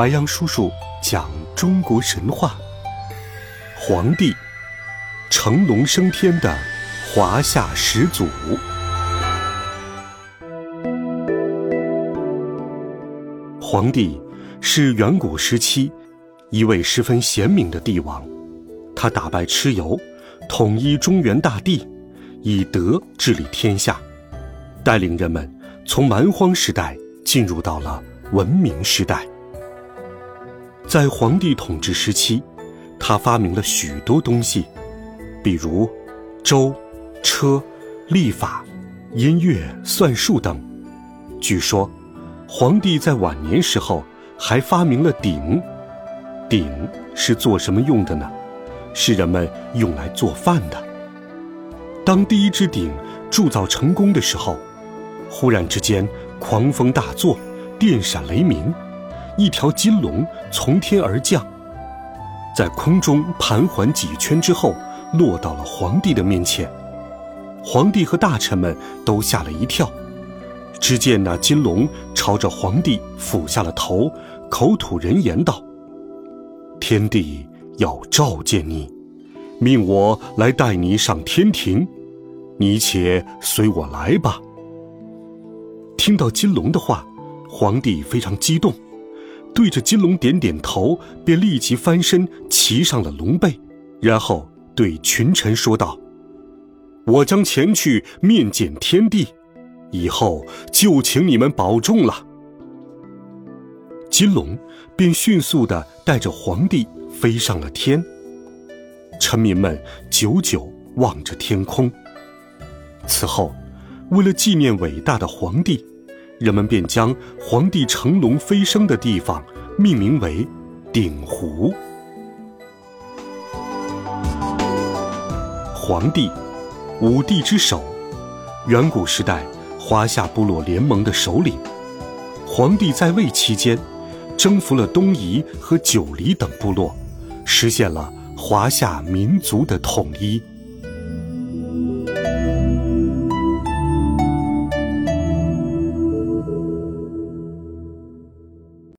白杨叔叔讲中国神话。黄帝，成龙升天的华夏始祖。黄帝是远古时期一位十分贤明的帝王，他打败蚩尤，统一中原大地，以德治理天下，带领人们从蛮荒时代进入到了文明时代。在皇帝统治时期，他发明了许多东西，比如舟、车、历法、音乐、算术等。据说。皇帝在晚年时候还发明了鼎，鼎是做什么用的呢？是人们用来做饭的。当第一只鼎铸造成功的时候，忽然之间狂风大作，电闪雷鸣，一条金龙从天而降，在空中盘桓几圈之后，落到了皇帝的面前。皇帝和大臣们都吓了一跳。只见那金龙朝着皇帝俯下了头，口吐人言道：“天帝要召见你，命我来带你上天庭，你且随我来吧。”听到金龙的话，皇帝非常激动，对着金龙点点头，便立即翻身骑上了龙背，然后对群臣说道：“我将前去面见天帝。”以后就请你们保重了。金龙便迅速的带着皇帝飞上了天。臣民们久久望着天空。此后，为了纪念伟大的皇帝，人们便将皇帝乘龙飞升的地方命名为鼎湖。皇帝，五帝之首，远古时代。华夏部落联盟的首领，皇帝在位期间，征服了东夷和九黎等部落，实现了华夏民族的统一。